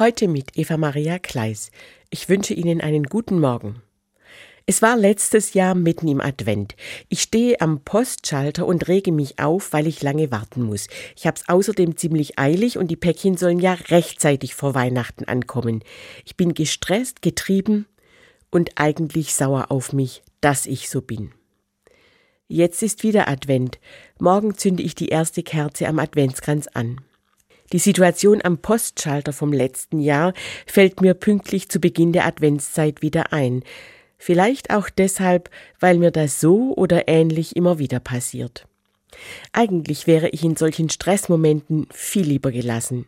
Heute mit Eva Maria Kleis. Ich wünsche Ihnen einen guten Morgen. Es war letztes Jahr mitten im Advent. Ich stehe am Postschalter und rege mich auf, weil ich lange warten muss. Ich hab's außerdem ziemlich eilig und die Päckchen sollen ja rechtzeitig vor Weihnachten ankommen. Ich bin gestresst, getrieben und eigentlich sauer auf mich, dass ich so bin. Jetzt ist wieder Advent. Morgen zünde ich die erste Kerze am Adventskranz an. Die Situation am Postschalter vom letzten Jahr fällt mir pünktlich zu Beginn der Adventszeit wieder ein. Vielleicht auch deshalb, weil mir das so oder ähnlich immer wieder passiert. Eigentlich wäre ich in solchen Stressmomenten viel lieber gelassen,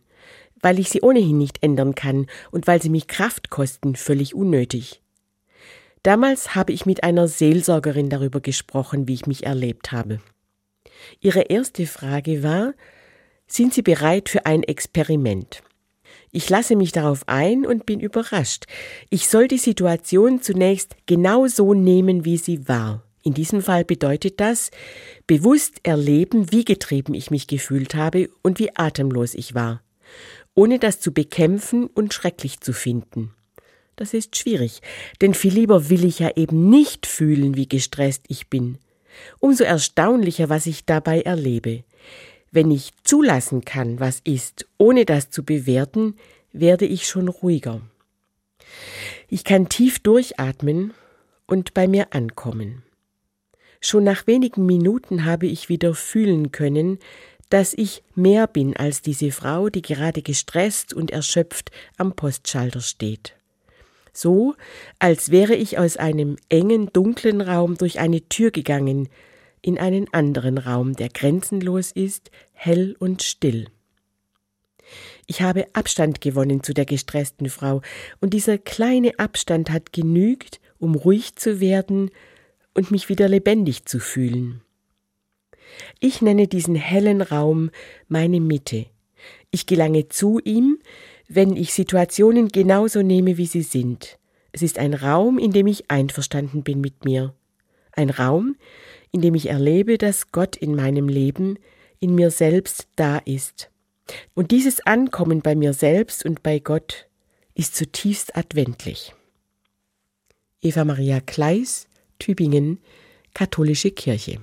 weil ich sie ohnehin nicht ändern kann und weil sie mich Kraft kosten, völlig unnötig. Damals habe ich mit einer Seelsorgerin darüber gesprochen, wie ich mich erlebt habe. Ihre erste Frage war, sind Sie bereit für ein Experiment? Ich lasse mich darauf ein und bin überrascht. Ich soll die Situation zunächst genau so nehmen, wie sie war. In diesem Fall bedeutet das, bewusst erleben, wie getrieben ich mich gefühlt habe und wie atemlos ich war, ohne das zu bekämpfen und schrecklich zu finden. Das ist schwierig, denn viel lieber will ich ja eben nicht fühlen, wie gestresst ich bin. Umso erstaunlicher, was ich dabei erlebe. Wenn ich zulassen kann, was ist, ohne das zu bewerten, werde ich schon ruhiger. Ich kann tief durchatmen und bei mir ankommen. Schon nach wenigen Minuten habe ich wieder fühlen können, dass ich mehr bin als diese Frau, die gerade gestresst und erschöpft am Postschalter steht. So, als wäre ich aus einem engen, dunklen Raum durch eine Tür gegangen, in einen anderen Raum, der grenzenlos ist, hell und still. Ich habe Abstand gewonnen zu der gestressten Frau, und dieser kleine Abstand hat genügt, um ruhig zu werden und mich wieder lebendig zu fühlen. Ich nenne diesen hellen Raum meine Mitte. Ich gelange zu ihm, wenn ich Situationen genauso nehme, wie sie sind. Es ist ein Raum, in dem ich einverstanden bin mit mir. Ein Raum, in dem ich erlebe, dass Gott in meinem Leben, in mir selbst da ist. Und dieses Ankommen bei mir selbst und bei Gott ist zutiefst adventlich. Eva Maria Kleis, Tübingen, Katholische Kirche.